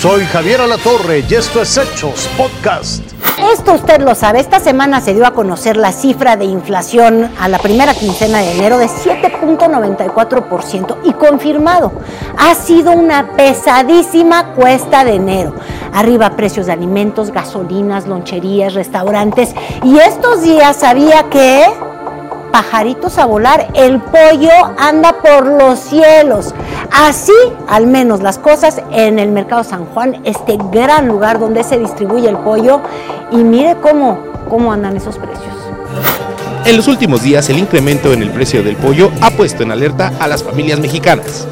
Soy Javier Alatorre y esto es Hechos Podcast. Esto usted lo sabe, esta semana se dio a conocer la cifra de inflación a la primera quincena de enero de 7.94% y confirmado, ha sido una pesadísima cuesta de enero. Arriba precios de alimentos, gasolinas, loncherías, restaurantes y estos días sabía que pajaritos a volar, el pollo anda por los cielos. Así, al menos las cosas en el Mercado San Juan, este gran lugar donde se distribuye el pollo, y mire cómo, cómo andan esos precios. En los últimos días, el incremento en el precio del pollo ha puesto en alerta a las familias mexicanas.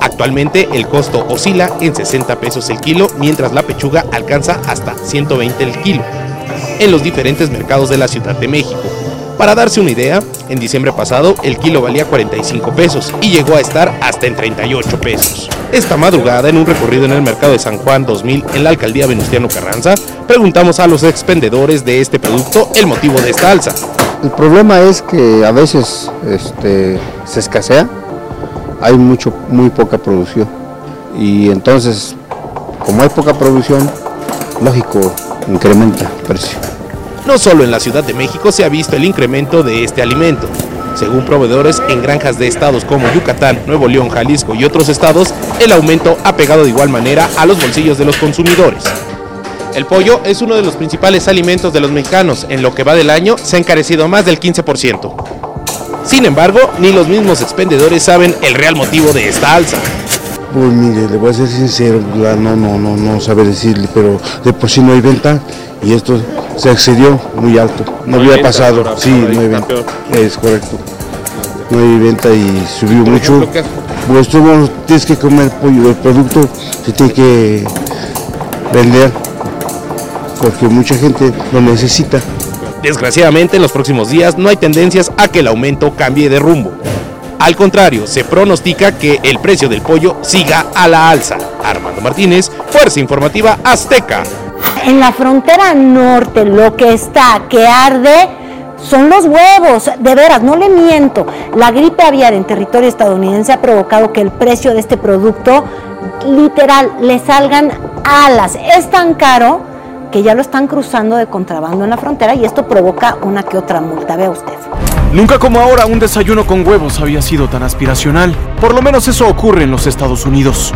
Actualmente el costo oscila en 60 pesos el kilo, mientras la pechuga alcanza hasta 120 el kilo en los diferentes mercados de la Ciudad de México. Para darse una idea, en diciembre pasado el kilo valía 45 pesos y llegó a estar hasta en 38 pesos. Esta madrugada, en un recorrido en el mercado de San Juan 2000 en la alcaldía Venustiano Carranza, preguntamos a los expendedores de este producto el motivo de esta alza. El problema es que a veces este, se escasea, hay mucho, muy poca producción y entonces como hay poca producción, lógico, incrementa el precio. No solo en la Ciudad de México se ha visto el incremento de este alimento. Según proveedores en granjas de estados como Yucatán, Nuevo León, Jalisco y otros estados, el aumento ha pegado de igual manera a los bolsillos de los consumidores. El pollo es uno de los principales alimentos de los mexicanos. En lo que va del año se ha encarecido más del 15%. Sin embargo, ni los mismos expendedores saben el real motivo de esta alza. Pues mire, le voy a ser sincero, no, no, no, no sabe decirle, pero de por sí no hay venta y esto se excedió muy alto. No, había pasado, sí, no hay venta. Es correcto. No hay venta y subió mucho. Pues tú tienes que comer pollo, el producto se tiene que vender porque mucha gente lo necesita. Desgraciadamente en los próximos días no hay tendencias a que el aumento cambie de rumbo. Al contrario, se pronostica que el precio del pollo siga a la alza. Armando Martínez, Fuerza Informativa Azteca. En la frontera norte lo que está que arde son los huevos, de veras, no le miento. La gripe aviar en territorio estadounidense ha provocado que el precio de este producto literal le salgan alas. Es tan caro que ya lo están cruzando de contrabando en la frontera y esto provoca una que otra multa. Vea usted. Nunca como ahora un desayuno con huevos había sido tan aspiracional. Por lo menos eso ocurre en los Estados Unidos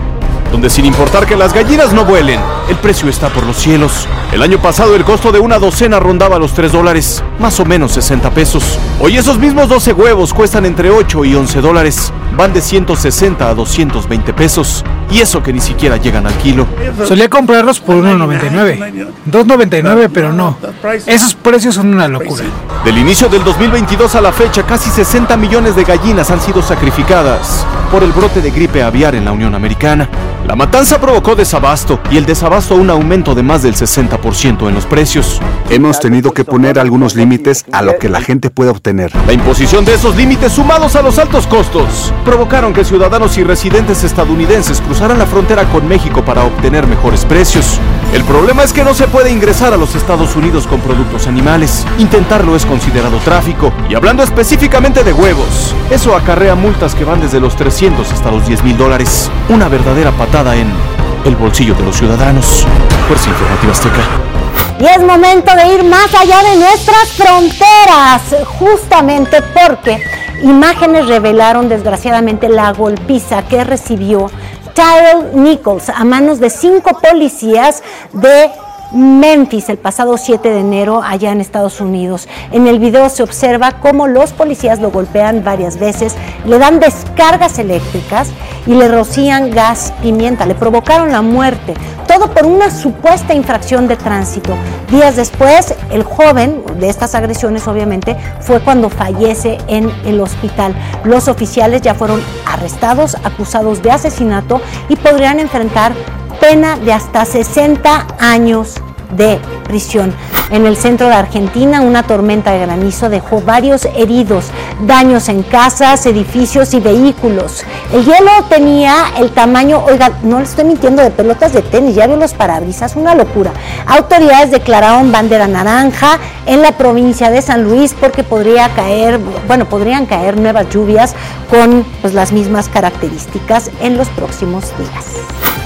donde sin importar que las gallinas no vuelen, el precio está por los cielos. El año pasado el costo de una docena rondaba los 3 dólares, más o menos 60 pesos. Hoy esos mismos 12 huevos cuestan entre 8 y 11 dólares, van de 160 a 220 pesos, y eso que ni siquiera llegan al kilo. Solía comprarlos por 1.99, 2.99 pero no, esos precios son una locura. Del inicio del 2022 a la fecha, casi 60 millones de gallinas han sido sacrificadas por el brote de gripe aviar en la Unión Americana. La matanza provocó desabasto y el desabasto un aumento de más del 60% en los precios. Hemos tenido que poner algunos límites a lo que la gente puede obtener. La imposición de esos límites sumados a los altos costos provocaron que ciudadanos y residentes estadounidenses cruzaran la frontera con México para obtener mejores precios. El problema es que no se puede ingresar a los Estados Unidos con productos animales. Intentarlo es considerado tráfico. Y hablando específicamente de huevos, eso acarrea multas que van desde los 300 hasta los 10 mil dólares. Una verdadera patada en el bolsillo de los ciudadanos. Fuerza Informativa Azteca. Y es momento de ir más allá de nuestras fronteras, justamente porque imágenes revelaron desgraciadamente la golpiza que recibió Tyrell Nichols a manos de cinco policías de Memphis el pasado 7 de enero allá en Estados Unidos. En el video se observa cómo los policías lo golpean varias veces, le dan descargas eléctricas y le rocían gas pimienta, le provocaron la muerte, todo por una supuesta infracción de tránsito. Días después, el joven de estas agresiones obviamente fue cuando fallece en el hospital. Los oficiales ya fueron arrestados, acusados de asesinato y podrían enfrentar pena de hasta 60 años de prisión. En el centro de Argentina, una tormenta de granizo dejó varios heridos, daños en casas, edificios y vehículos. El hielo tenía el tamaño, oiga, no le estoy mintiendo, de pelotas de tenis, ya veo los parabrisas, una locura. Autoridades declararon bandera naranja en la provincia de San Luis porque podría caer, bueno, podrían caer nuevas lluvias con pues, las mismas características en los próximos días.